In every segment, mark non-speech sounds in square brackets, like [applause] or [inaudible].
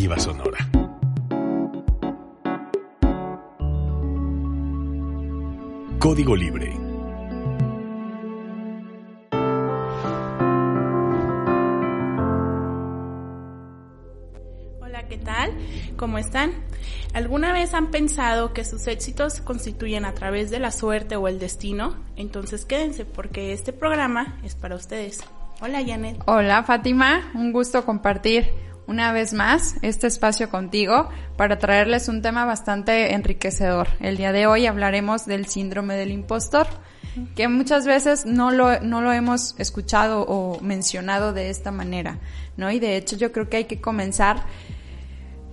Sonora. Código Libre. Hola, ¿qué tal? ¿Cómo están? ¿Alguna vez han pensado que sus éxitos se constituyen a través de la suerte o el destino? Entonces quédense porque este programa es para ustedes. Hola, Janet. Hola, Fátima. Un gusto compartir una vez más este espacio contigo para traerles un tema bastante enriquecedor. El día de hoy hablaremos del síndrome del impostor, que muchas veces no lo, no lo hemos escuchado o mencionado de esta manera, ¿no? Y de hecho yo creo que hay que comenzar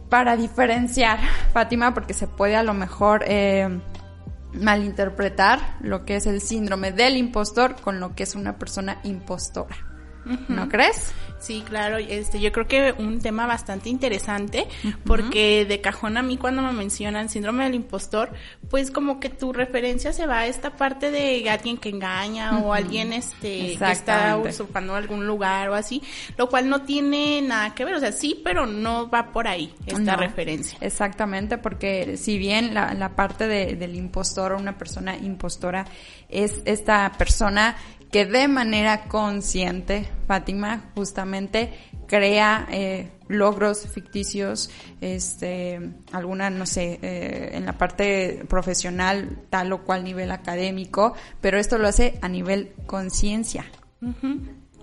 para diferenciar, [laughs] Fátima, porque se puede a lo mejor eh, malinterpretar lo que es el síndrome del impostor con lo que es una persona impostora. ¿No crees? Sí, claro, este, yo creo que un tema bastante interesante, porque de cajón a mí cuando me mencionan síndrome del impostor, pues como que tu referencia se va a esta parte de alguien que engaña o alguien este que está usurpando algún lugar o así, lo cual no tiene nada que ver, o sea, sí, pero no va por ahí esta referencia. Exactamente, porque si bien la, la parte de, del impostor o una persona impostora es esta persona que de manera consciente, Fátima, justamente crea eh, logros ficticios, este, alguna, no sé, eh, en la parte profesional, tal o cual nivel académico, pero esto lo hace a nivel conciencia,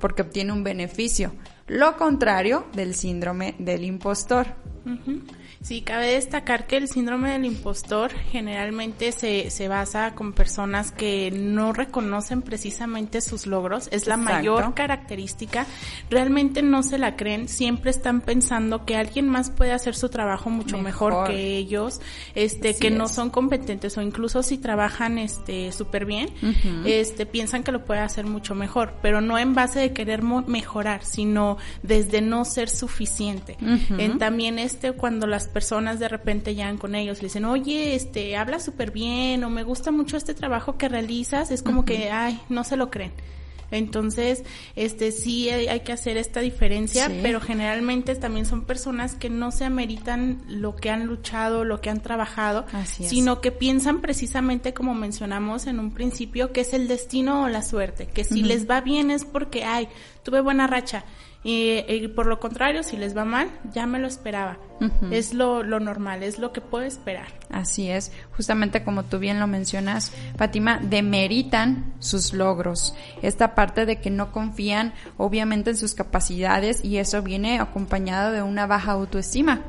porque obtiene un beneficio. Lo contrario del síndrome del impostor. Sí, cabe destacar que el síndrome del impostor generalmente se, se basa con personas que no reconocen precisamente sus logros, es la mayor característica, realmente no se la creen, siempre están pensando que alguien más puede hacer su trabajo mucho mejor, que ellos, este, que no son competentes o incluso si trabajan este súper bien, este, piensan que lo puede hacer mucho mejor, pero no en base de querer mejorar, sino desde no ser suficiente. en, también este, cuando las personas de repente llegan con ellos y le dicen, oye, este, habla súper bien o me gusta mucho este trabajo que realizas, es como que, ay, no se lo creen. Entonces, este sí hay, que hacer esta diferencia, pero generalmente también son personas que no se ameritan lo que han luchado, lo que han trabajado, sino que piensan precisamente como mencionamos en un principio, que es el destino o la suerte, que si les va bien es porque, ay, tuve buena racha y, por lo contrario, si les va mal, ya me lo esperaba. Es lo, lo, normal, es lo que puedo esperar. Así es, justamente como tú bien lo mencionas, Fátima, demeritan sus logros. Esta parte de que no confían obviamente en sus capacidades y eso viene acompañado de una baja autoestima.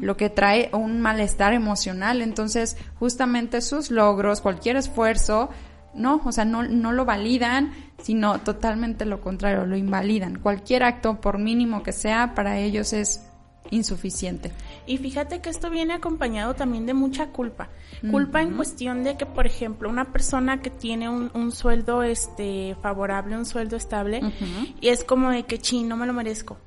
lo que trae un malestar emocional. Entonces, justamente sus logros, cualquier esfuerzo, no, o sea, no, no lo validan, sino totalmente lo contrario, lo invalidan. Cualquier acto, por mínimo que sea, para ellos es insuficiente. Y fíjate que esto viene acompañado también de mucha culpa. Culpa en cuestión de que, por ejemplo, una persona que tiene un, sueldo este favorable, un sueldo estable, y es como de que, ching, no me lo merezco.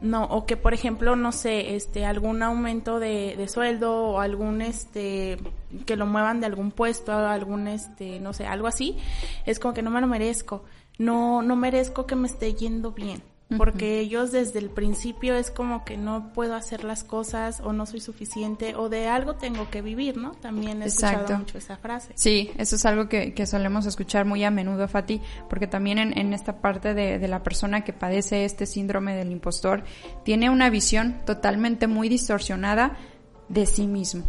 No, o que por ejemplo, no sé, este, algún aumento de, de sueldo o algún, este, que lo muevan de algún puesto, algún, este, no sé, algo así, es como que no me lo merezco. No, no merezco que me esté yendo bien porque ellos desde el principio es como que no puedo hacer las cosas o no soy suficiente o de algo tengo que vivir, ¿no? También he escuchado mucho esa frase. Sí, eso es algo que, que solemos escuchar muy a menudo, Fati, porque también en, en esta parte de, de, la persona que padece este síndrome del impostor tiene una visión totalmente muy distorsionada de sí mismo,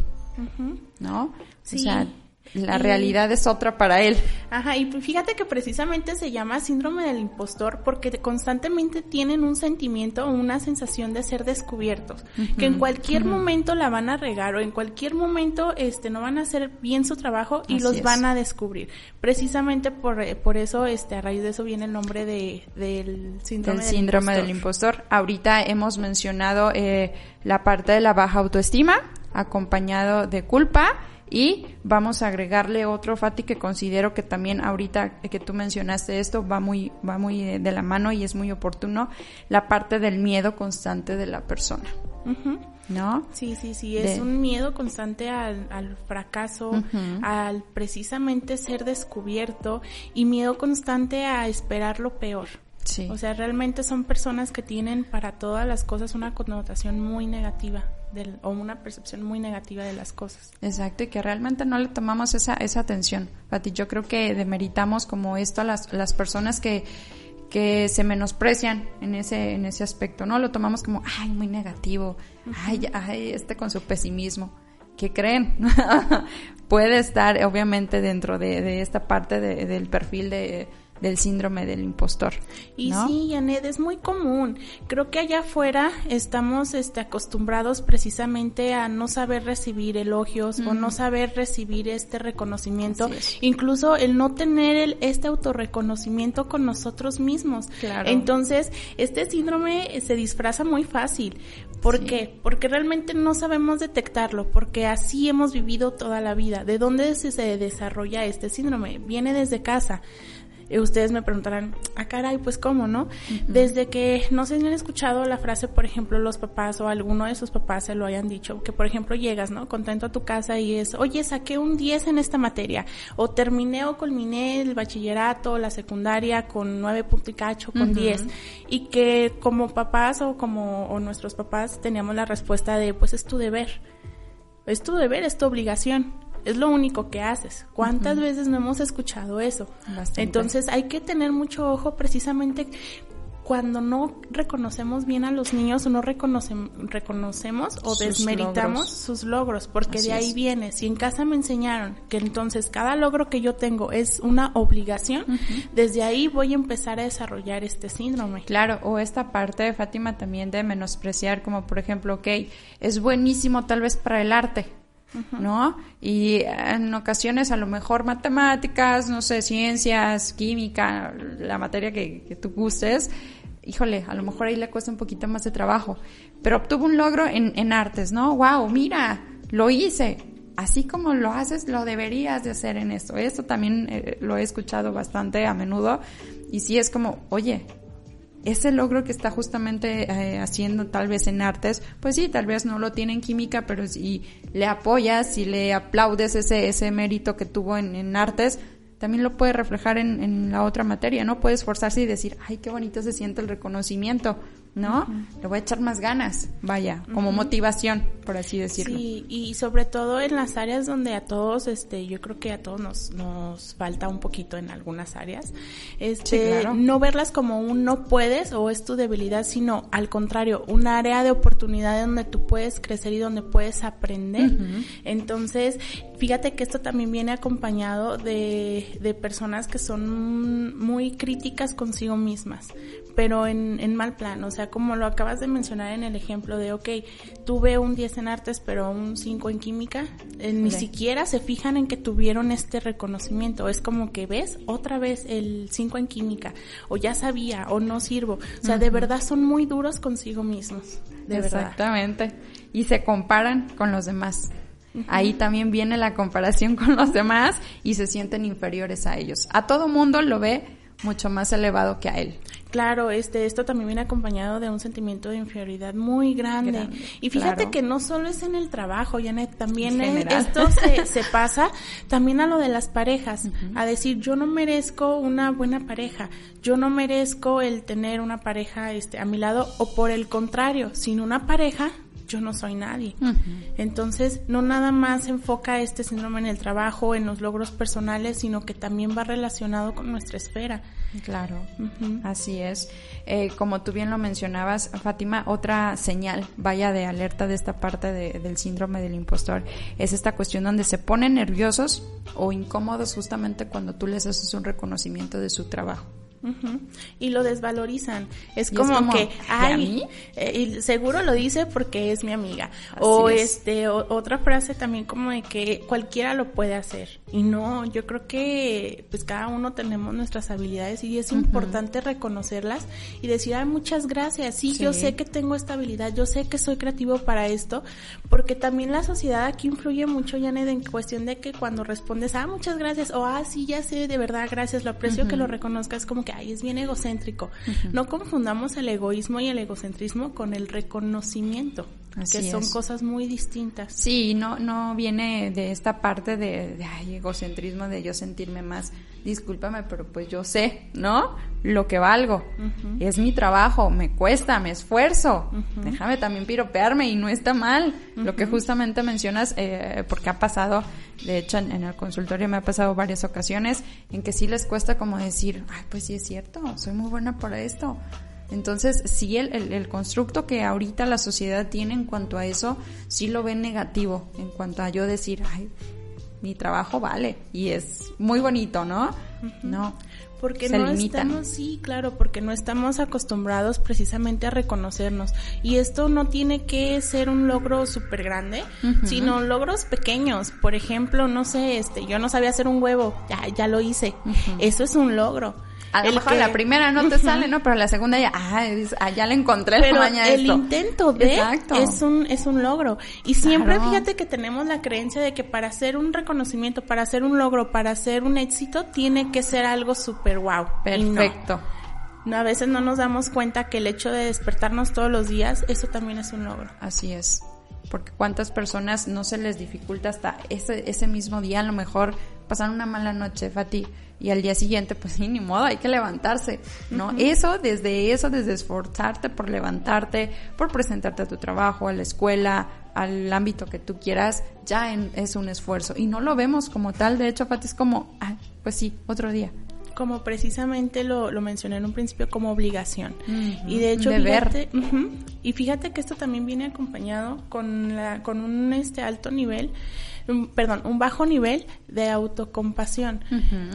¿no? Sí. O sea, la realidad es otra para él. Ajá, y fíjate que precisamente se llama síndrome del impostor porque constantemente tienen un sentimiento o una sensación de ser descubiertos, que en cualquier momento la van a regar o en cualquier momento este no van a hacer bien su trabajo y los van a descubrir. Precisamente por, eh, por eso este a raíz de eso viene el nombre de, del síndrome, del, síndrome del impostor. Ahorita hemos mencionado eh, la parte de la baja autoestima acompañado de culpa y vamos a agregarle otro, Fati, que considero que también ahorita que tú mencionaste esto va muy, va muy de la mano y es muy oportuno, la parte del miedo constante de la persona. ¿No? Sí, sí, sí, es un miedo constante al, al fracaso, al precisamente ser descubierto y miedo constante a esperar lo peor. Sí. O sea, realmente son personas que tienen para todas las cosas una connotación muy negativa del, o una percepción muy negativa de las cosas. Exacto, y que realmente no le tomamos esa, esa atención. Pati, yo creo que demeritamos como esto a las, las personas que, que se menosprecian en ese, en ese aspecto, ¿no? Lo tomamos como, ay, muy negativo, ay, ay, este con su pesimismo. ¿Qué creen? [laughs] Puede estar obviamente dentro de, de esta parte de, del perfil de del síndrome del impostor. Y sí, Janet, es muy común. Creo que allá afuera estamos este, acostumbrados precisamente a no saber recibir elogios o no saber recibir este reconocimiento, incluso el no tener el, este autorreconocimiento con nosotros mismos. Claro. Entonces, este síndrome se disfraza muy fácil. ¿Por qué? Porque realmente no sabemos detectarlo, porque así hemos vivido toda la vida. ¿De dónde se desarrolla este síndrome? Viene desde casa ustedes me preguntarán, ah, caray, pues cómo, ¿no? Desde que, no sé si han escuchado la frase, por ejemplo, los papás o alguno de sus papás se lo hayan dicho, que por ejemplo llegas, ¿no? Contento a tu casa y es, oye, saqué un 10 en esta materia, o terminé o culminé el bachillerato, la secundaria con 9 puntos y cacho, con 10, y que como papás o como o nuestros papás teníamos la respuesta de, pues es tu deber, es tu deber, es tu obligación es lo único que haces. ¿Cuántas veces no hemos escuchado eso? Entonces hay que tener mucho ojo precisamente cuando no reconocemos bien a los niños o no reconocemos o desmeritamos sus logros, porque de ahí viene. Si en casa me enseñaron que entonces cada logro que yo tengo es una obligación, desde ahí voy a empezar a desarrollar este síndrome. Claro, o esta parte de Fátima también de menospreciar, como por ejemplo, ok, es buenísimo tal vez para el arte, ¿no? Y en ocasiones a lo mejor matemáticas, no sé, ciencias, química, la materia que, tú gustes, híjole, a lo mejor ahí le cuesta un poquito más de trabajo, pero obtuvo un logro en, en artes, ¿no? ¡Wow! Mira, lo hice. Así como lo haces, lo deberías de hacer en esto. Esto también eh, lo he escuchado bastante a menudo. Y sí es como, oye, ese logro que está justamente eh, haciendo tal vez en artes, pues sí, tal vez no lo tiene en química, pero si le apoyas, si le aplaudes ese, ese mérito que tuvo en, en artes, también lo puede reflejar en, en, la otra materia, ¿no? Puede esforzarse y decir, ay, qué bonito se siente el reconocimiento, ¿no? Le voy a echar más ganas, vaya, como motivación, por así decirlo. Sí, y sobre todo en las áreas donde a todos, este, yo creo que a todos nos, nos falta un poquito en algunas áreas, este, no verlas como un no puedes o es tu debilidad, sino al contrario, un área de oportunidad donde tú puedes crecer y donde puedes aprender. Entonces, fíjate que esto también viene acompañado de, de personas que son muy críticas consigo mismas, pero en, en mal plan, o sea, como lo acabas de mencionar en el ejemplo de, ok, tuve un 10 en artes, pero un 5 en química, eh, ni siquiera se fijan en que tuvieron este reconocimiento. Es como que ves otra vez el 5 en química, o ya sabía, o no sirvo. O sea, de verdad son muy duros consigo mismos. De Exactamente. Y se comparan con los demás. Ahí también viene la comparación con los demás y se sienten inferiores a ellos. A todo mundo lo ve mucho más elevado que a él. Claro, este, esto también viene acompañado de un sentimiento de inferioridad muy grande. y fíjate que no solo es en el trabajo, Janet, también esto se, se, pasa también a lo de las parejas, a decir, yo no merezco una buena pareja, yo no merezco el tener una pareja este, a mi lado, o por el contrario, sin una pareja yo no soy nadie. Entonces, no nada más enfoca este síndrome en el trabajo, en los logros personales, sino que también va relacionado con nuestra esfera. Claro, así es. Eh, como tú bien lo mencionabas, Fátima, otra señal, vaya de alerta de esta parte del síndrome del impostor, es esta cuestión donde se ponen nerviosos o incómodos justamente cuando tú les haces un reconocimiento de su trabajo. Y lo desvalorizan. Es, como, que, ay, eh, y seguro lo dice porque es mi amiga. o este, otra frase también como de que cualquiera lo puede hacer. Y no, yo creo que pues cada uno tenemos nuestras habilidades y es importante reconocerlas y decir, ay, muchas gracias. Sí, yo sé que tengo esta habilidad, yo sé que soy creativo para esto, porque también la sociedad aquí influye mucho, Janet, en cuestión de que cuando respondes, ah, muchas gracias, o ah, sí, ya sé, de verdad, gracias, lo aprecio que lo reconozcas, como que ay, es bien egocéntrico. No confundamos el egoísmo y el egocentrismo con el reconocimiento. Que son cosas muy distintas. Sí, no, no viene de esta parte de, egocentrismo, de yo sentirme más, discúlpame, pero pues yo sé, ¿no? Lo que valgo. Es mi trabajo, me cuesta, me esfuerzo. Déjame también piropearme y no está mal. Lo que justamente mencionas, eh, porque ha pasado, de hecho en, el consultorio me ha pasado varias ocasiones en que sí les cuesta como decir, ay, pues sí es cierto, soy muy buena para esto entonces, sí, el, el, constructo que ahorita la sociedad tiene en cuanto a eso, sí lo ven negativo, en cuanto a yo decir, ay, mi trabajo vale y es muy bonito, ¿no? No. Porque no estamos, sí, claro, porque no estamos acostumbrados precisamente a reconocernos. Y esto no tiene que ser un logro súper grande, sino logros pequeños. Por ejemplo, no sé, este, yo no sabía hacer un huevo, ya, ya lo hice. Eso es un logro. A lo mejor la primera no te sale, ¿no? Pero la segunda ya, ah, ya la encontré Pero el intento de es un, es un logro. Y siempre fíjate que tenemos la creencia de que para hacer un reconocimiento, para hacer un logro, para hacer un éxito, tiene que ser algo súper wow. Perfecto. No, a veces no nos damos cuenta que el hecho de despertarnos todos los días, eso también es un logro. Así es. Porque cuántas personas no se les dificulta hasta ese, ese mismo día, a lo mejor pasar una mala noche, Fati y al día siguiente, pues [laughs] ni modo, hay que levantarse, ¿no? Eso, desde eso, desde esforzarte por levantarte, por presentarte a tu trabajo, a la escuela, al ámbito que tú quieras, ya es un esfuerzo. Y no lo vemos como tal, de hecho, Fati, es como, ah, pues sí, otro día. Como precisamente lo, lo mencioné en un principio, como obligación. Y de hecho, fíjate, y fíjate que esto también viene acompañado con, la, con un este alto nivel perdón, un bajo nivel de autocompasión.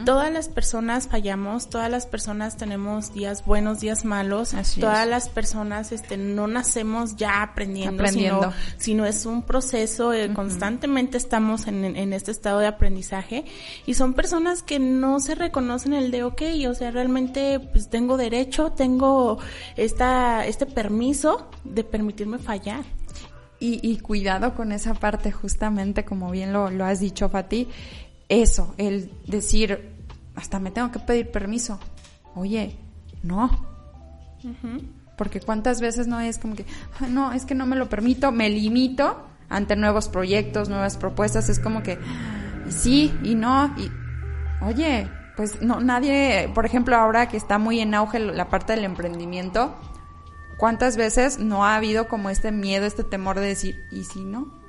Todas las personas fallamos, todas las personas tenemos días buenos, días malos, todas las personas este no nacemos ya aprendiendo, Sino, es un proceso, eh, constantemente estamos en, en, este estado de aprendizaje y son personas que no se reconocen el de, ok, o sea, realmente pues tengo derecho, tengo esta, este permiso de permitirme fallar. Y, cuidado con esa parte, justamente como bien lo, has dicho, Fati, eso, el decir, hasta me tengo que pedir permiso. Oye, no. Porque cuántas veces no es como que, no, es que no me lo permito, me limito ante nuevos proyectos, nuevas propuestas, es como que sí y no, y oye, pues no, nadie, por ejemplo, ahora que está muy en auge la parte del emprendimiento, ¿Cuántas veces no ha habido como este miedo, este temor de decir, ¿y si no?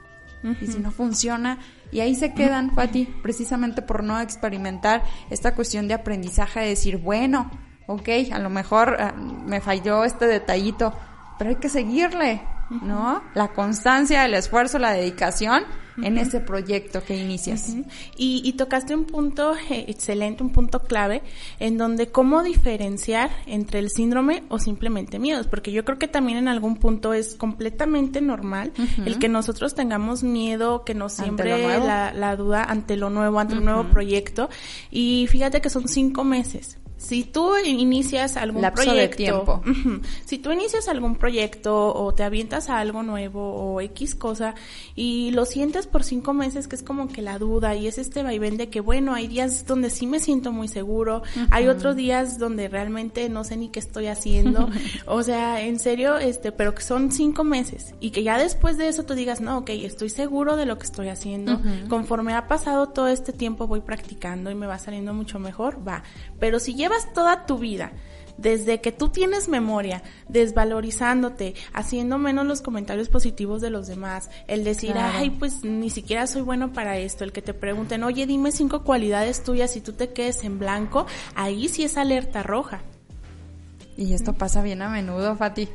¿Y si no funciona? Y ahí se quedan, Fati, precisamente por no experimentar esta cuestión de aprendizaje, de decir, bueno, ok, a lo mejor ah, me falló este detallito, pero hay que seguirle, ¿no? La constancia, el esfuerzo, la dedicación en ese proyecto que inicias. y, tocaste un punto eh, excelente, un punto clave, en donde cómo diferenciar entre el síndrome o simplemente miedos, porque yo creo que también en algún punto es completamente normal el que nosotros tengamos miedo, que nos siembre la, la, duda ante lo nuevo, ante un nuevo proyecto. Y fíjate que son cinco meses si tú inicias algún proyecto, de tiempo. si tú inicias algún proyecto o te avientas a algo nuevo o X cosa y lo sientes por cinco meses que es como que la duda y es este vaivén de que bueno, hay días donde sí me siento muy seguro, hay otros días donde realmente no sé ni qué estoy haciendo, [laughs] o sea, en serio, este, pero que son cinco meses y que ya después de eso tú digas, no, ok, estoy seguro de lo que estoy haciendo, conforme ha pasado todo este tiempo voy practicando y me va saliendo mucho mejor, va, pero si llevas toda tu vida, desde que tú tienes memoria, desvalorizándote, haciendo menos los comentarios positivos de los demás, el decir, ay, pues ni siquiera soy bueno para esto, el que te pregunten, oye, dime cinco cualidades tuyas y tú te quedes en blanco, ahí sí es alerta roja. Y esto pasa bien a menudo, Fati.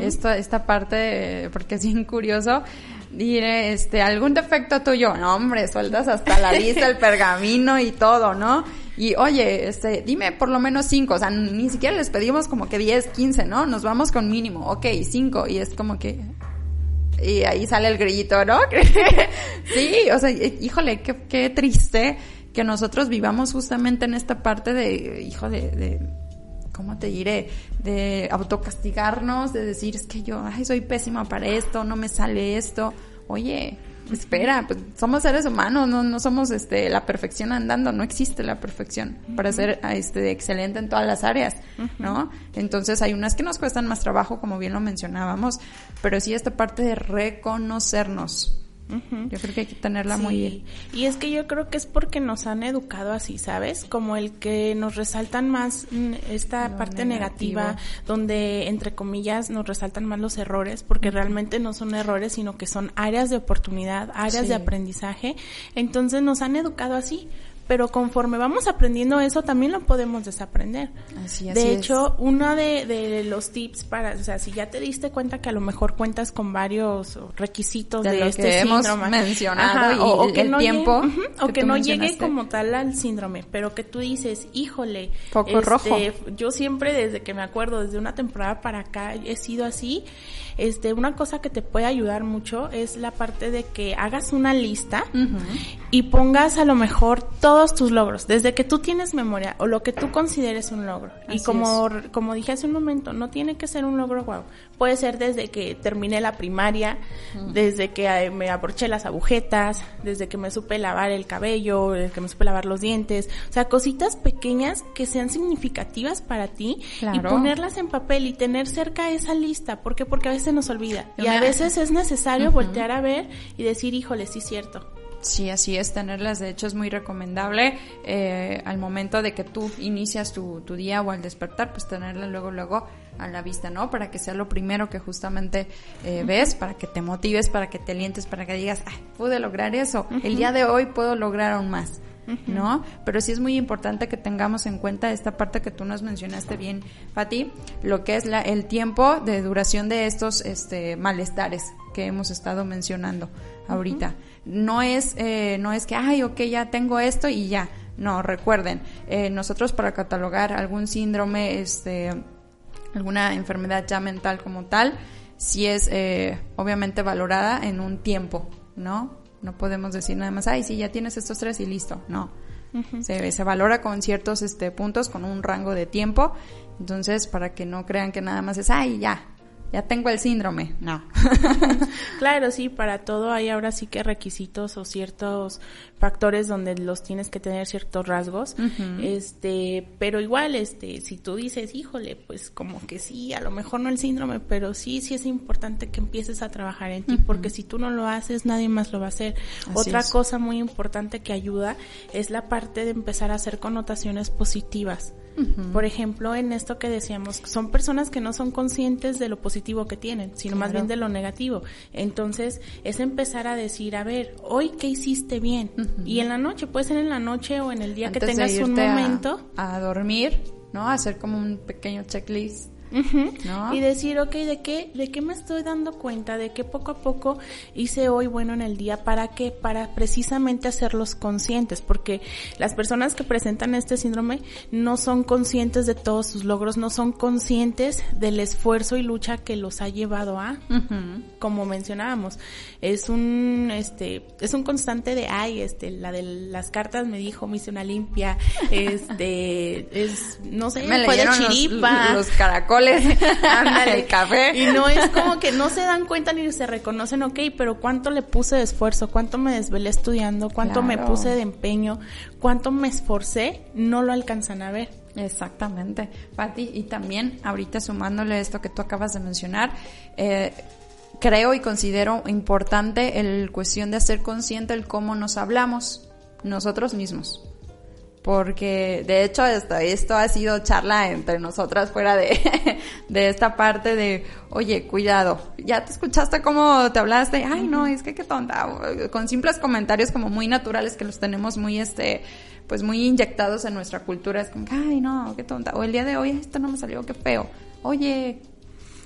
Esta parte, porque es bien curioso, diré, este, algún defecto tuyo, no hombre, sueltas hasta la lista, el [laughs] pergamino y todo, ¿no? Y oye, este, dime por lo menos cinco, o sea, ni siquiera les pedimos como que 10, 15, ¿no? Nos vamos con mínimo, ok, cinco, y es como que, y ahí sale el grillito, ¿no? [laughs] sí, o sea, híjole, qué, qué triste que nosotros vivamos justamente en esta parte de, hijo de, de ¿cómo te diré? De autocastigarnos, de decir, es que yo, ay, soy pésima para esto, no me sale esto. Oye, espera, pues somos seres humanos, no, no somos este la perfección andando, no existe la perfección para ser este excelente en todas las áreas, ¿no? Entonces hay unas que nos cuestan más trabajo, como bien lo mencionábamos, pero sí esta parte de reconocernos, yo creo que hay que tenerla muy bien. Y es que yo creo que es porque nos han educado así, ¿sabes? Como el que nos resaltan más esta parte negativa, donde entre comillas nos resaltan más los errores, porque realmente no son errores, sino que son áreas de oportunidad, áreas de aprendizaje. Entonces nos han educado así pero conforme vamos aprendiendo eso también lo podemos desaprender. Así, de hecho, uno de, los tips para, o sea, si ya te diste cuenta que a lo mejor cuentas con varios requisitos de, este síndrome mencionado y o, que el no tiempo llegue, o que no llegue como tal al síndrome, pero que tú dices, híjole, poco este, rojo. Yo siempre desde que me acuerdo, desde una temporada para acá he sido así. Este, una cosa que te puede ayudar mucho es la parte de que hagas una lista y pongas a lo mejor todos tus logros, desde que tú tienes memoria o lo que tú consideres un logro. y como, como dije hace un momento, no tiene que ser un logro guau. Puede ser desde que terminé la primaria, desde que eh, me abroché las agujetas, desde que me supe lavar el cabello, desde que me supe lavar los dientes. O sea, cositas pequeñas que sean significativas para ti y ponerlas en papel y tener cerca esa lista. ¿Por qué? Porque a veces nos olvida. Y a veces es necesario voltear a ver y decir, híjole, sí es cierto Sí, así es, tenerlas de hecho es muy recomendable eh, al momento de que tú inicias tu, tu, día o al despertar, pues tenerla luego, luego a la vista, ¿no? Para que sea lo primero que justamente eh, ves, para que te motives, para que te alientes, para que digas, ay, pude lograr eso, el día de hoy puedo lograr aún más. ¿No? Pero sí es muy importante que tengamos en cuenta esta parte que tú nos mencionaste bien, Fati, lo que es la, el tiempo de duración de estos este, malestares que hemos estado mencionando ahorita. No es, eh, no es que, ay, ok, ya tengo esto y ya. No, recuerden, eh, nosotros para catalogar algún síndrome, este, alguna enfermedad ya mental como tal, sí es eh, obviamente valorada en un tiempo, ¿no? No podemos decir nada más, ay, sí, ya tienes estos tres y listo, no. se, se, valora con ciertos este, puntos, con un rango de tiempo, entonces para que no crean que nada más es, ay, ya, ya tengo el síndrome. No. [laughs] claro, sí, para todo hay ahora sí que requisitos o ciertos factores donde los tienes que tener ciertos rasgos. Este, pero igual, este, si tú dices, híjole, pues como que sí, a lo mejor no el síndrome, pero sí, sí es importante que empieces a trabajar en ti, porque si tú no lo haces, nadie más lo va a hacer. Otra cosa muy importante que ayuda es la parte de empezar a hacer connotaciones positivas. Por ejemplo, en esto que decíamos, son personas que no son conscientes de lo positivo que tienen, sino más bien de lo negativo. Entonces, es empezar a decir, a ver, hoy qué hiciste bien. Y en la noche, puede ser en la noche o en el día que tengas un momento. a dormir, ¿no? Hacer como un pequeño checklist y decir, ok, ¿de qué, ¿de qué me estoy dando cuenta? De que poco a poco hice hoy bueno en el día. ¿Para qué? Para precisamente hacerlos conscientes, porque las personas que presentan este síndrome no son conscientes de todos sus logros, no son conscientes del esfuerzo y lucha que los ha llevado a, como mencionábamos. Es un, este, es un constante de, ay, este, la de las cartas me dijo, me hice una limpia, [laughs] este, es, no sé, me fue de chiripa. los caracoles [laughs] el café. Y no es como que no se dan cuenta ni se reconocen, ok, pero cuánto le puse de esfuerzo, cuánto me desvelé estudiando, cuánto me puse de empeño, cuánto me esforcé, no lo alcanzan a ver. Exactamente, Patti, y también ahorita sumándole esto que tú acabas de mencionar, eh, creo y considero importante el cuestión de hacer consciente el cómo nos hablamos nosotros mismos porque de hecho esto, esto ha sido charla entre nosotras fuera de, [laughs] de esta parte de, oye, cuidado, ya te escuchaste cómo te hablaste, ay no, es que qué tonta, con simples comentarios como muy naturales que los tenemos muy este, pues muy inyectados en nuestra cultura, es como, ay no, qué tonta, o el día de hoy esto no me salió, qué feo, oye,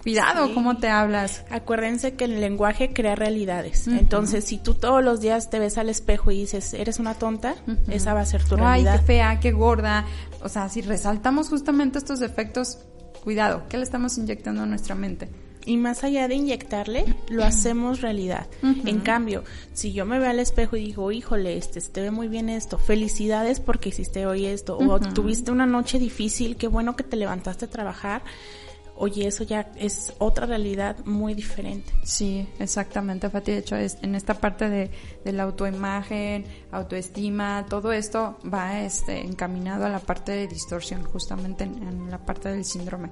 Cuidado cómo te hablas. Acuérdense que el lenguaje crea realidades. Entonces, si tú todos los días te ves al espejo y dices, eres una tonta, esa va a ser tu realidad. Ay, qué fea, qué gorda. O sea, si resaltamos justamente estos defectos, cuidado, ¿qué le estamos inyectando a nuestra mente? Y más allá de inyectarle, lo hacemos realidad. En cambio, si yo me veo al espejo y digo, híjole, este, te ve muy bien esto, felicidades porque hiciste hoy esto, o tuviste una noche difícil, qué bueno que te levantaste a trabajar, oye, eso ya es otra realidad muy diferente. Sí, exactamente, Fati. De hecho, es, en esta parte de, de, la autoimagen, autoestima, todo esto va este, encaminado a la parte de distorsión, justamente en, la parte del síndrome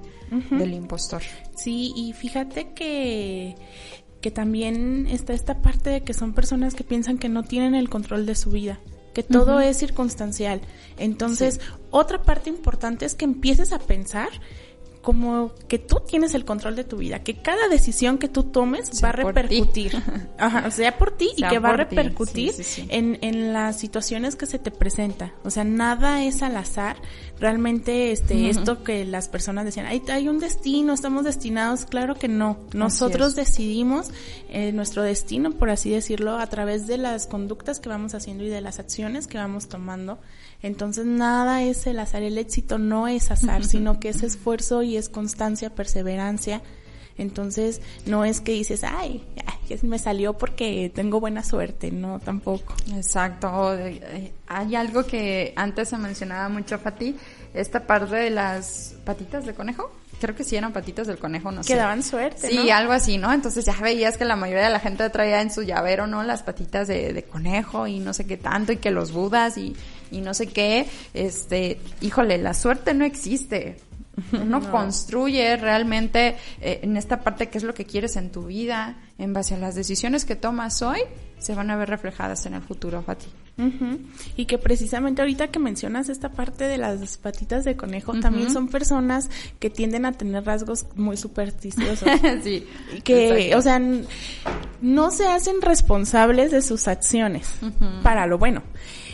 del impostor. Sí, y fíjate que que también está esta parte de que son personas que piensan que no tienen el control de su vida que todo es circunstancial. Entonces, otra parte importante es que empieces a pensar como que tú tienes el control de tu vida, que cada decisión que tú tomes va a repercutir, [laughs] Ajá, sea por ti y que va a repercutir En, en las situaciones que se te presenta. O sea, nada es al azar. Realmente, este, esto que las personas decían, hay, hay un destino, estamos destinados, claro que no. Nosotros decidimos eh, nuestro destino, por así decirlo, a través de las conductas que vamos haciendo y de las acciones que vamos tomando. Entonces, nada es el azar. El éxito no es azar, sino que es esfuerzo y es constancia, perseverancia. Entonces, no es que dices, ay, ya me salió porque tengo buena suerte, no, tampoco. Exacto. Eh, hay algo que antes se mencionaba mucho, Fati, esta parte de las patitas de conejo. Creo que sí eran patitas del conejo, no sé. Que daban suerte, Sí, algo así, ¿no? Entonces ya veías que la mayoría de la gente traía en su llavero, ¿no? Las patitas de, de conejo y no sé qué tanto, y que los budas y, y no sé qué. Este, híjole, la suerte no existe uno construye realmente eh, en esta parte qué es lo que quieres en tu vida, en base a las decisiones que tomas hoy, se van a ver reflejadas en el futuro, Fati. Y que precisamente ahorita que mencionas esta parte de las patitas de conejo, también son personas que tienden a tener rasgos muy supersticiosos. [laughs] sí. Que, o sea, no se hacen responsables de sus acciones para lo bueno.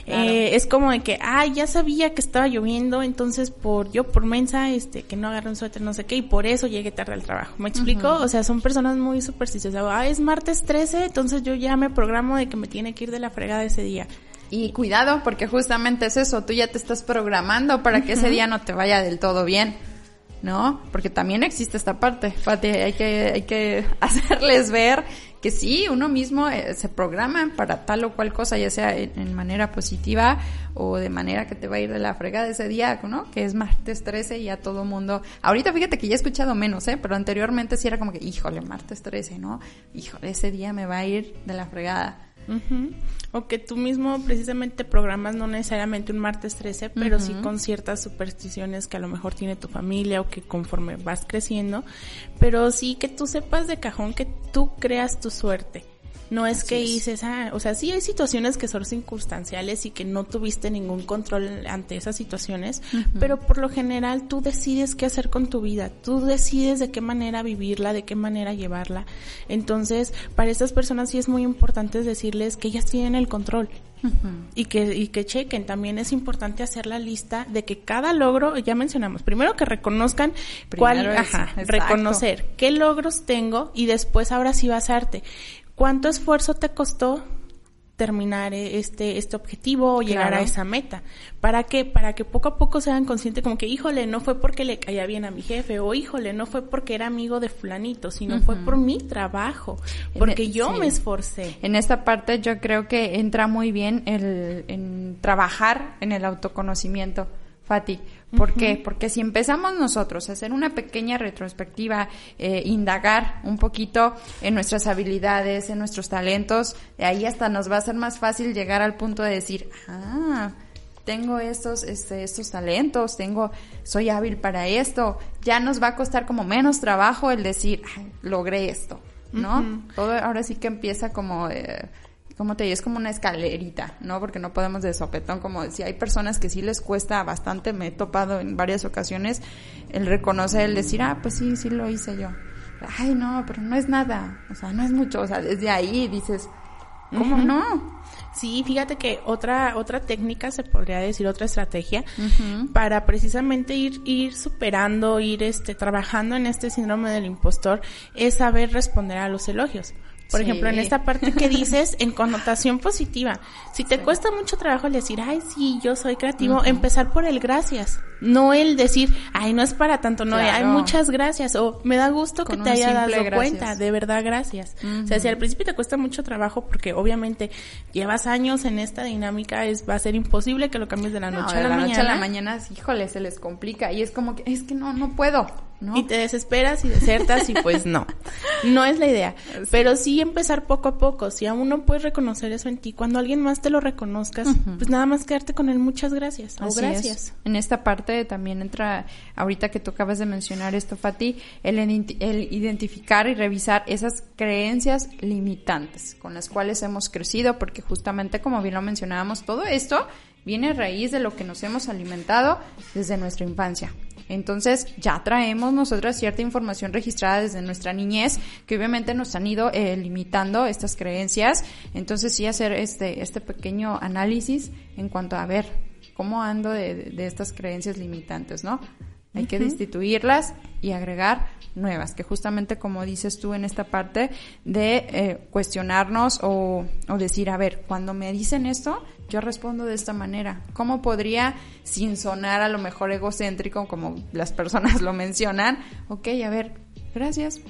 Eh, es como de que, ay, ya sabía que estaba lloviendo, entonces por yo por mensa, este, que no agarré un suéter, no sé qué, y por eso llegué tarde al trabajo. ¿Me explico? O sea, son personas muy supersticiosas. Ah, es martes 13, entonces yo ya me programo de que me tiene que ir de la fregada ese día. Y cuidado, porque justamente es eso, tú ya te estás programando para que ese día no te vaya del todo bien. ¿no? Porque también existe esta parte, Fati, hay que, hay que [laughs] hacerles ver que sí, uno mismo eh, se programa para tal o cual cosa, ya sea en, manera positiva o de manera que te va a ir de la fregada ese día, ¿no? Que es martes 13 y ya todo mundo... Ahorita fíjate que ya he escuchado menos, ¿eh? Pero anteriormente sí era como que, híjole, martes 13, ¿no? Híjole, ese día me va a ir de la fregada. O que tú mismo precisamente programas no necesariamente un martes 13, pero sí con ciertas supersticiones que a lo mejor tiene tu familia o que conforme vas creciendo, pero sí que tú sepas de cajón que tú creas tu suerte no es que dices, ah, o sea, sí hay situaciones que son circunstanciales y que no tuviste ningún control ante esas situaciones, pero por lo general tú decides qué hacer con tu vida, tú decides de qué manera vivirla, de qué manera llevarla. Entonces, para estas personas sí es muy importante decirles que ellas tienen el control. Y que, y que chequen, también es importante hacer la lista de que cada logro, ya mencionamos, primero que reconozcan cuál, ajá, reconocer qué logros tengo y después ahora sí basarte ¿Cuánto esfuerzo te costó terminar e-, este, este objetivo o llegar a esa meta. ¿Para qué? Para que poco a poco sean conscientes como que, híjole, no fue porque le caía bien a mi jefe o híjole, no fue porque era amigo de fulanito, sino fue por mi trabajo, porque e-, yo me esforcé. En esta parte yo creo que entra muy bien el en trabajar en el autoconocimiento, Fati. ¿Por qué? Porque si empezamos nosotros a hacer una pequeña retrospectiva, eh, indagar un poquito en nuestras habilidades, en nuestros talentos, de ahí hasta nos va a ser más fácil llegar al punto de decir, ah, tengo estos, este, estos talentos, tengo, soy hábil para esto, ya nos va a costar como menos trabajo el decir, logré esto, ¿no? Todo ahora sí que empieza como, eh, como te digo, es como una escalerita, ¿no? Porque no podemos de sopetón, como decía, hay personas que sí les cuesta bastante, me he topado en varias ocasiones el reconocer, el decir, ah, pues sí, sí lo hice yo. Ay, no, pero no es nada, o sea, no es mucho, o sea, desde ahí dices, ¿cómo no? Sí, fíjate que otra otra técnica se podría decir otra estrategia para precisamente ir ir superando, ir este trabajando en este síndrome del impostor es saber responder a los elogios. Por ejemplo, en esta parte que [laughs] dices en connotación positiva. Si te cuesta mucho trabajo el decir, ay, sí, yo soy creativo, empezar por el gracias. No el decir, ay, no es para tanto, no, hay muchas gracias. O me da gusto que te haya dado cuenta, de verdad, gracias. O sea, si al principio te cuesta mucho trabajo, porque obviamente llevas años en esta dinámica, es va a ser imposible que lo cambies de la noche a la, la mañana. noche a la mañana, híjole, se les complica. Y es como que, es que no, no puedo. Y te desesperas y desertas y pues no, no es la idea. [laughs] Pero sí empezar poco a poco. Si aún no puedes reconocer eso en ti, cuando alguien más te lo reconozcas, pues nada más quedarte con él. Muchas gracias. O gracias. En esta parte también entra, ahorita que tú acabas de mencionar esto, Fati, el, el identificar y revisar esas creencias limitantes con las cuales hemos crecido, porque justamente como bien lo mencionábamos, todo esto viene a raíz de lo que nos hemos alimentado desde nuestra infancia. Entonces ya traemos nosotras cierta información registrada desde nuestra niñez que obviamente nos han ido eh, limitando estas creencias. Entonces sí hacer este, este pequeño análisis en cuanto a ver cómo ando de, estas creencias limitantes, ¿no? Hay que destituirlas y agregar nuevas, que justamente como dices tú en esta parte de eh, cuestionarnos o, o decir, a ver, cuando me dicen esto, yo respondo de esta manera. ¿Cómo podría, sin sonar a lo mejor egocéntrico, como las personas [laughs] lo mencionan, ok, a ver, gracias.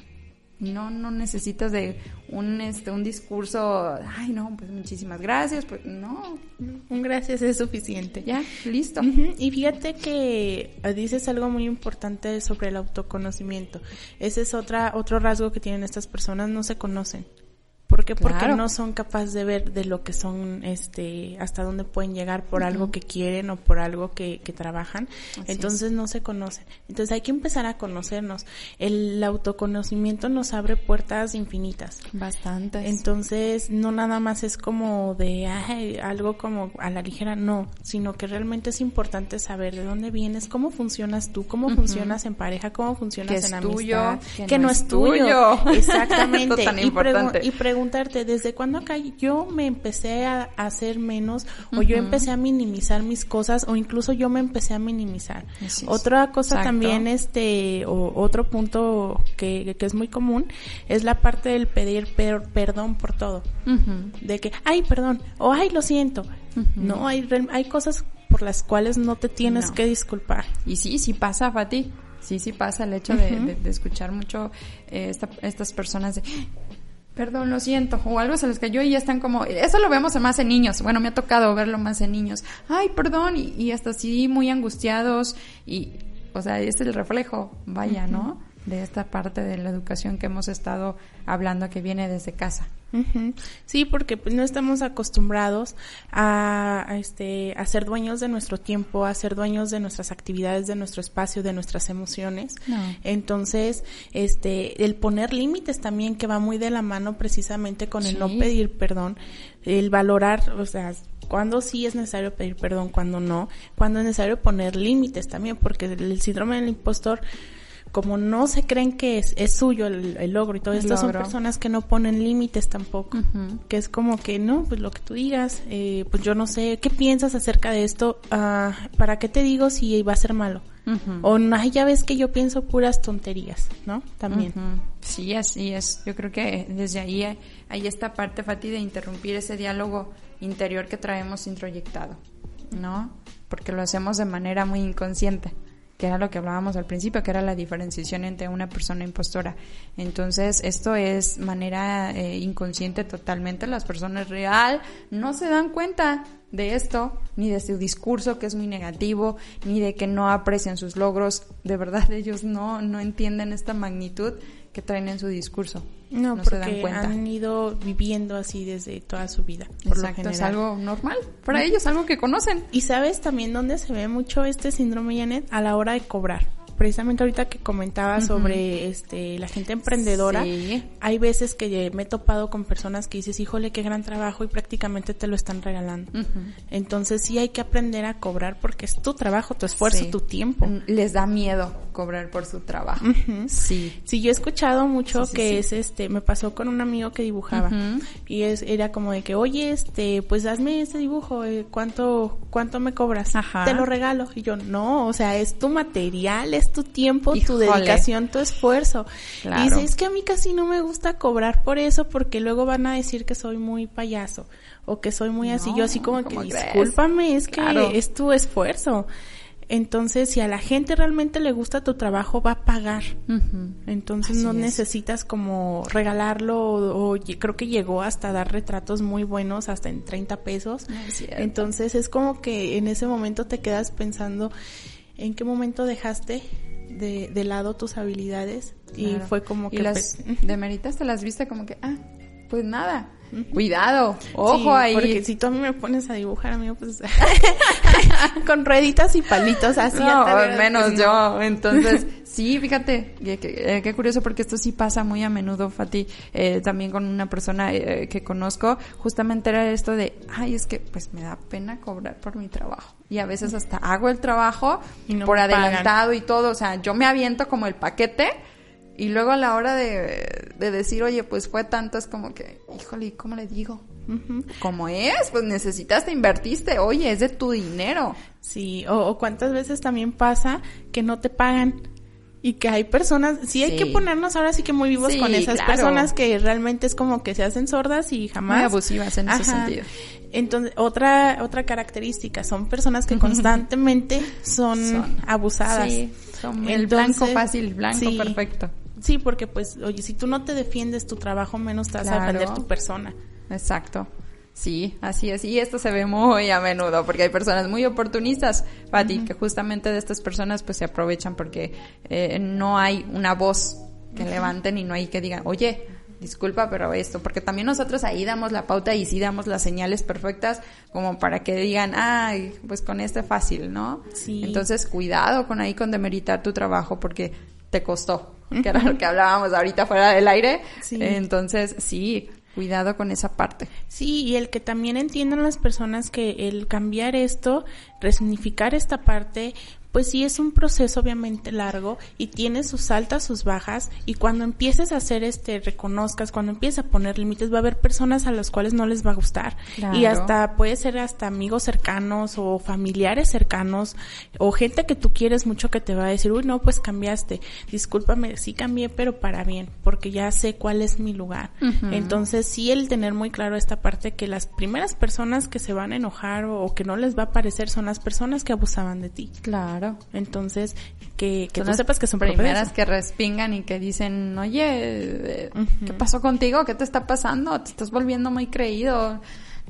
No, no necesitas de un, este, un discurso, ay, no, pues muchísimas gracias, pues no. Un gracias es suficiente. Ya, listo. Y fíjate que dices algo muy importante sobre el autoconocimiento. Ese es otra, otro rasgo que tienen estas personas, no se conocen. Porque no son capaces de ver de lo que son, este, hasta dónde pueden llegar por algo que quieren o por algo que, que trabajan. Entonces no se conocen. Entonces hay que empezar a conocernos. El autoconocimiento nos abre puertas infinitas. Bastantes. Entonces no nada más es como de ay, algo como a la ligera, no, sino que realmente es importante saber de dónde vienes, cómo funcionas tú, cómo funcionas en pareja, cómo funcionas en amistad, que, no, es tuyo. [laughs] Exactamente. y, preguntarte, ¿desde cuándo acá yo me empecé a, hacer menos o yo empecé a minimizar mis cosas o incluso yo me empecé a minimizar? Otra cosa también, este, o otro punto que, que, es muy común es la parte del pedir perdón por todo. De que, ay, perdón, o ay, lo siento. No, hay, hay cosas por las cuales no te tienes que disculpar. Y sí, sí pasa, Fati. Sí, sí pasa el hecho de, de, escuchar mucho eh, estas personas de, perdón, lo siento, o algo se les cayó y ya están como, eso lo vemos más en niños, bueno, me ha tocado verlo más en niños, ay, perdón, y, hasta así muy angustiados y, o sea, este es el reflejo, vaya, ¿no? De esta parte de la educación que hemos estado hablando que viene desde casa. Sí, porque pues, no estamos acostumbrados a, este, a ser dueños de nuestro tiempo, a ser dueños de nuestras actividades, de nuestro espacio, de nuestras emociones. Entonces, este, el poner límites también que va muy de la mano precisamente con el no pedir perdón, el valorar, o sea, cuando sí es necesario pedir perdón, cuando no, cuando es necesario poner límites también, porque el síndrome del impostor como no se creen que es, es suyo el, logro y todo esto, son personas que no ponen límites tampoco. Que es como que, no, pues lo que tú digas, eh, pues yo no sé, ¿qué piensas acerca de esto? Ah, ¿Para qué te digo si va a ser malo? O no, ya ves que yo pienso puras tonterías, ¿no? También. Sí, así es. Yo creo que desde ahí hay esta parte, Fati, de interrumpir ese diálogo interior que traemos introyectado, ¿no? Porque lo hacemos de manera muy inconsciente que era lo que hablábamos al principio, que era la diferenciación entre una persona impostora. Entonces, esto es manera eh, inconsciente totalmente. Las personas real no se dan cuenta de esto, ni de su discurso que es muy negativo, ni de que no aprecian sus logros. De verdad, [laughs] ellos no, no entienden esta magnitud que traen en su discurso. No, porque se dan cuenta. han ido viviendo así desde toda su vida. Por Exacto, lo es algo normal para ellos, algo que conocen. Y sabes también dónde se ve mucho este síndrome Janet a la hora de cobrar precisamente ahorita que comentaba sobre este la gente emprendedora, hay veces que me he topado con personas que dices, híjole, qué gran trabajo y prácticamente te lo están regalando. Entonces sí hay que aprender a cobrar porque es tu trabajo, tu esfuerzo, tu tiempo. Les da miedo cobrar por su trabajo. Sí. Sí, yo he escuchado mucho que es este, me pasó con un amigo que dibujaba y es era como de que, "Oye, este, pues hazme ese dibujo, eh, ¿cuánto cuánto me cobras?" Te lo regalo. Y yo, "No, o sea, es tu material, es tu tiempo, tu dedicación, tu esfuerzo. Y dice, es que a mí casi no me gusta cobrar por eso porque luego van a decir que soy muy payaso o que soy muy así. Yo así como que, discúlpame, es que es tu esfuerzo. Entonces, si a la gente realmente le gusta tu trabajo, va a pagar. Entonces, no necesitas como regalarlo o, creo que llegó hasta dar retratos muy buenos, hasta en 30 pesos. Entonces, es como que en ese momento te quedas pensando, ¿en qué momento dejaste de, de lado tus habilidades y fue como que... ¿Y las demeritas te las viste como que, ah, pues nada, Cuidado, ojo ahí. Porque si tú a mí me pones a dibujar, amigo, pues [laughs] [laughs] con rueditas y palitos así. No, menos yo. Entonces, [laughs] sí, fíjate, eh, qué, curioso porque esto sí pasa muy a menudo, Fati, eh, también con una persona eh, que conozco, justamente era esto de, ay, es que pues me da pena cobrar por mi trabajo. Y a veces hasta hago el trabajo por adelantado y todo, o sea, yo me aviento como el paquete y luego a la hora de, decir, oye, pues fue tanto, es como que, híjole, ¿cómo le digo? ¿Cómo es? Pues necesitas, te invertiste, oye, es de tu dinero. Sí, o, cuántas veces también pasa que no te pagan y que hay personas, sí hay que ponernos ahora sí que muy vivos con esas personas que realmente es como que se hacen sordas y jamás. Muy abusivas en ese sentido. Entonces, otra, otra característica, son personas que constantemente son, abusadas. Sí, son el blanco fácil, blanco perfecto. Sí, porque pues, oye, si tú no te defiendes tu trabajo, menos te vas a defender tu persona. Exacto. Sí, así es. Y esto se ve muy a menudo porque hay personas muy oportunistas, Pati, que justamente de estas personas pues se aprovechan porque eh, no hay una voz que levanten y no hay que digan, oye, disculpa, pero esto, porque también nosotros ahí damos la pauta y sí damos las señales perfectas como para que digan, ay, pues con este fácil, ¿no? Sí. Entonces, cuidado con ahí con demeritar tu trabajo porque te costó que era lo que hablábamos ahorita fuera del aire. Entonces, sí, cuidado con esa parte. Sí, y el que también entiendan las personas que el cambiar esto, resignificar esta parte, pues sí es un proceso obviamente largo y tiene sus altas, sus bajas y cuando empieces a hacer este, reconozcas, cuando empieces a poner límites, va a haber personas a las cuales no les va a gustar y hasta puede ser hasta amigos cercanos o familiares cercanos o gente que tú quieres mucho que te va a decir, uy, no, pues cambiaste, discúlpame, sí cambié, pero para bien, porque ya sé cuál es mi lugar. Entonces sí el tener muy claro esta parte que las primeras personas que se van a enojar o, o que no les va a parecer son las personas que abusaban de ti. Claro. Entonces, que, que tú sepas que son primeras que respingan y que dicen, oye, eh, ¿qué pasó contigo? ¿Qué te está pasando? Te estás volviendo muy creído.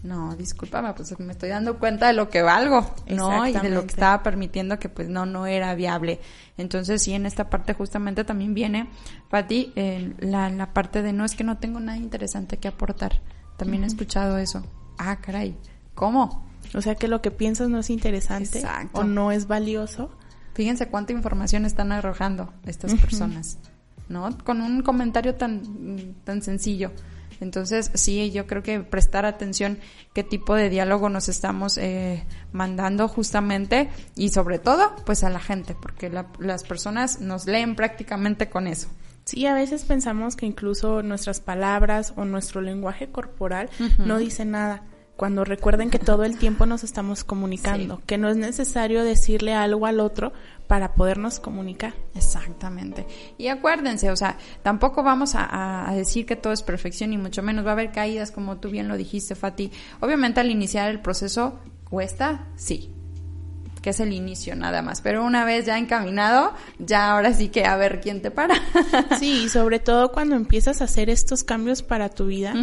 No, discúlpame, pues me estoy dando cuenta de lo que valgo, ¿no? Y de lo que estaba permitiendo que pues no, no era viable. Entonces sí, en esta parte justamente también viene, Pati, eh, la, la parte de no es que no tengo nada interesante que aportar. También he escuchado eso. Ah, caray, ¿cómo? O sea que lo que piensas no es interesante o no es valioso. Fíjense cuánta información están arrojando estas personas, ¿no? Con un comentario tan, tan sencillo. Entonces, sí, yo creo que prestar atención qué tipo de diálogo nos estamos eh, mandando justamente y sobre todo, pues a la gente, porque las personas nos leen prácticamente con eso. Sí, a veces pensamos que incluso nuestras palabras o nuestro lenguaje corporal no dice nada cuando recuerden que todo el tiempo nos estamos comunicando, que no es necesario decirle algo al otro para podernos comunicar. Exactamente. Y acuérdense, o sea, tampoco vamos a, a, decir que todo es perfección y mucho menos va a haber caídas como tú bien lo dijiste, Fati. Obviamente al iniciar el proceso cuesta, sí, que es el inicio nada más. Pero una vez ya encaminado, ya ahora sí que a ver quién te para. [laughs] sí, y sobre todo cuando empiezas a hacer estos cambios para tu vida,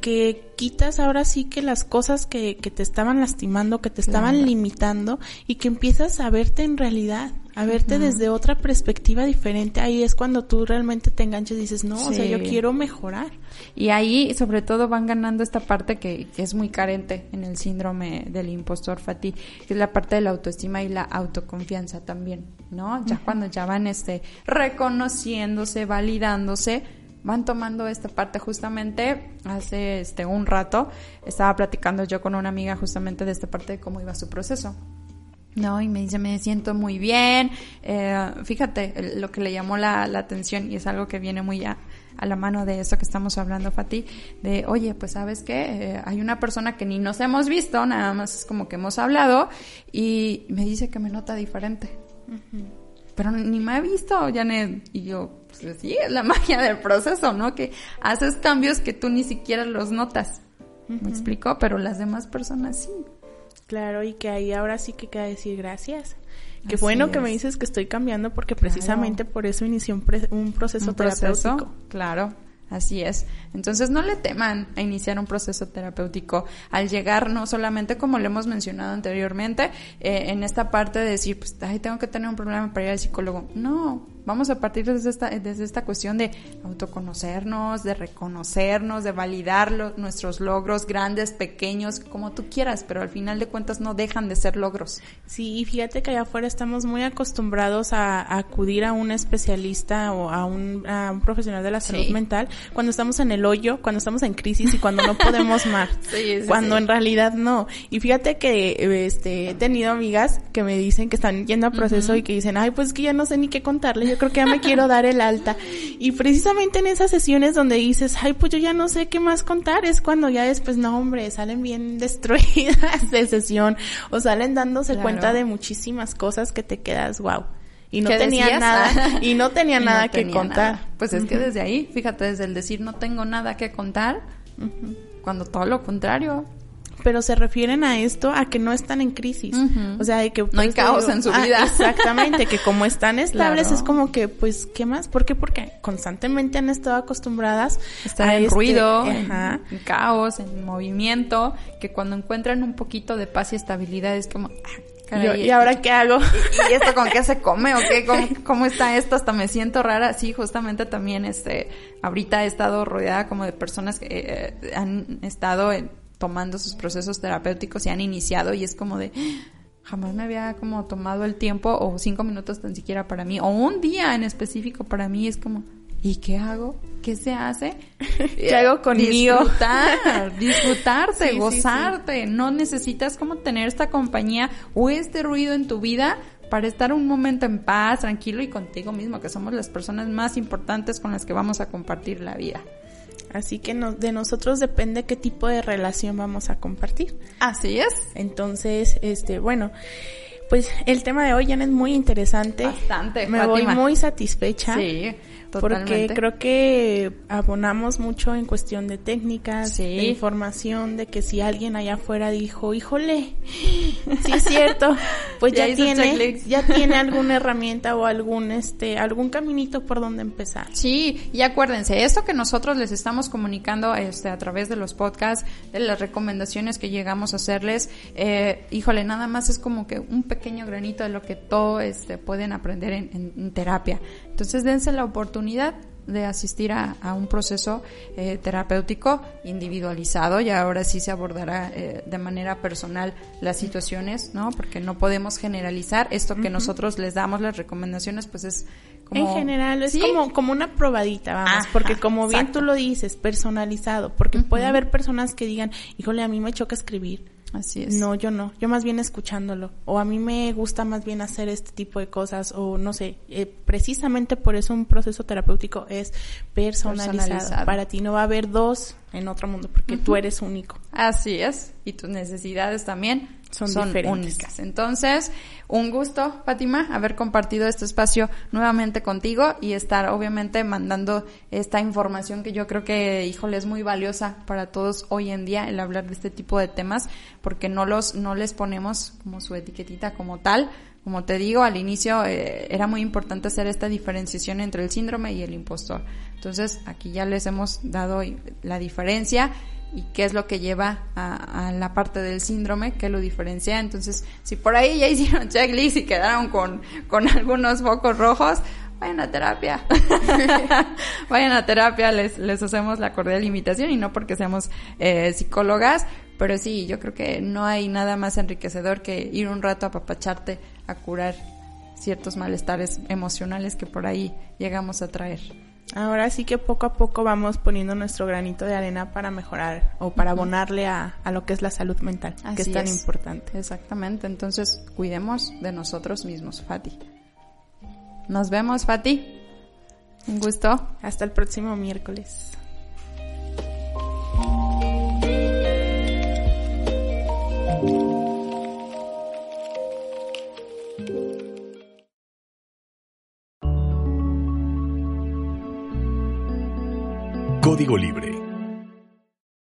que quitas ahora sí que las cosas que, que te estaban lastimando, que te estaban limitando y que empiezas a verte en realidad a verte desde otra perspectiva diferente, ahí es cuando tú realmente te enganches y dices, no, o sea, yo quiero mejorar. Y ahí, sobre todo, van ganando esta parte que, es muy carente en el síndrome del impostor Fati, que es la parte de la autoestima y la autoconfianza también, ¿no? Ya cuando ya van, este, reconociéndose, validándose, van tomando esta parte. Justamente hace este un rato estaba platicando yo con una amiga justamente de esta parte de cómo iba su proceso no, y me dice, me siento muy bien. Eh, fíjate, lo que le llamó la, atención y es algo que viene muy a, a, la mano de eso que estamos hablando, Fati, de, oye, pues sabes qué, eh, hay una persona que ni nos hemos visto, nada más es como que hemos hablado y me dice que me nota diferente. Pero ni me ha visto, Janet. Y yo, pues sí, es la [laughs] magia del proceso, ¿no? Que haces cambios que tú ni siquiera los notas. ¿Me explico? Pero las demás personas sí. Claro, y que ahí ahora sí que queda decir gracias. Qué bueno que me dices que estoy cambiando porque precisamente por eso inicié un, proceso terapéutico. Claro, Así es. Entonces no le teman a iniciar un proceso terapéutico al llegar, no solamente como lo hemos mencionado anteriormente, eh, en esta parte de decir, pues, ay, tengo que tener un problema para ir al psicólogo. No, vamos a partir desde esta, desde esta cuestión de autoconocernos, de reconocernos, de validar nuestros logros grandes, pequeños, como tú quieras, pero al final de cuentas no dejan de ser logros. Sí, y fíjate que allá afuera estamos muy acostumbrados a, acudir a un especialista o a un, a un profesional de la salud mental cuando estamos en el hoyo, cuando estamos en crisis y cuando no podemos más. [laughs] cuando en realidad no. Y fíjate que este he tenido amigas que me dicen que están yendo a proceso y que dicen, "Ay, pues que ya no sé ni qué contarle, yo creo que ya me quiero dar el alta." Y precisamente en esas sesiones donde dices, "Ay, pues yo ya no sé qué más contar", es cuando ya después no, hombre, salen bien [laughs] destruidas de sesión o salen dándose cuenta de muchísimas cosas que te quedas, "Wow." [laughs] y no tenía nada y no tenía nada que contar. Pues es que desde ahí, fíjate, desde el decir no tengo nada que contar, cuando todo lo contrario. Pero se refieren a esto, a que no están en crisis. O sea, de que... No hay caos en su ah, vida. [laughs] exactamente, que como están estables es como que, pues, ¿qué más? ¿Por qué? Porque constantemente han estado acostumbradas Están a en este, ruido, en, caos, en movimiento, que cuando encuentran un poquito de paz y estabilidad es como, ah, ¿Y ahora qué hago? ¿Y, esto con qué se come o qué? [laughs] ¿Cómo, está esto? Hasta me siento rara. Sí, justamente también, este, ahorita he estado rodeada como de personas que eh, han estado tomando sus procesos terapéuticos y han iniciado y es como de, jamás me había como tomado el tiempo o cinco minutos tan siquiera para mí o un día en específico para mí es como, ¿y qué hago? ¿Qué se hace? [laughs] ¿Qué hago conmigo? Disfrutar, [laughs] disfrutarte, gozarte. No necesitas como tener esta compañía o este ruido en tu vida para estar un momento en paz, tranquilo y contigo mismo, que somos las personas más importantes con las que vamos a compartir la vida. Así que de nosotros depende qué tipo de relación vamos a compartir. Así es. Entonces, este, bueno, pues el tema de hoy ya es muy interesante. Bastante. Me voy muy satisfecha. Sí. Porque creo que abonamos mucho en cuestión de técnicas, de información, de que si alguien allá afuera dijo, híjole, sí es [laughs] cierto, pues ya, tiene, ya tiene [laughs] alguna herramienta o algún, este, algún caminito por donde empezar. Sí, y acuérdense, esto que nosotros les estamos comunicando, este, a través de los podcasts, de las recomendaciones que llegamos a hacerles, eh, híjole, nada más es como que un pequeño granito de lo que todo, este, pueden aprender en terapia. Entonces dense la oportunidad de asistir a, un proceso eh, terapéutico individualizado y ahora sí se abordará eh, de manera personal las situaciones, ¿no? Porque no podemos generalizar. Esto que nosotros les damos las recomendaciones, pues es como... En general, es como, como una probadita, vamos, porque como bien tú lo dices, personalizado, porque puede haber personas que digan, híjole, a mí me choca escribir Así es. No, yo no. Yo más bien escuchándolo. O a mí me gusta más bien hacer este tipo de cosas. O no sé. Eh, precisamente por eso un proceso terapéutico es personalizado. Para ti no va a haber dos en otro mundo porque tú eres único. Así es. Y tus necesidades también son, únicas. Entonces, un gusto, Fátima, haber compartido este espacio nuevamente contigo y estar obviamente mandando esta información que yo creo que, híjole, es muy valiosa para todos hoy en día el hablar de este tipo de temas porque no los, no les ponemos como su etiquetita como tal. Como te digo, al inicio eh, era muy importante hacer esta diferenciación entre el síndrome y el impostor. Entonces, aquí ya les hemos dado la diferencia y qué es lo que lleva a, la parte del síndrome, que lo diferencia. Entonces, si por ahí ya [laughs] hicieron checklist y quedaron con, con algunos focos rojos, vayan a terapia. [laughs] vayan a terapia, les, les hacemos la cordial invitación y no porque seamos eh, psicólogas, pero sí, yo creo que no hay nada más enriquecedor que ir un rato a papacharte a curar ciertos malestares emocionales que por ahí llegamos a traer. Ahora sí que poco a poco vamos poniendo nuestro granito de arena para mejorar o para abonarle a, lo que es la salud mental, que es tan importante. Exactamente, entonces cuidemos de nosotros mismos, Fati. Nos vemos, Fati. Un gusto. Hasta el próximo miércoles. Código Libre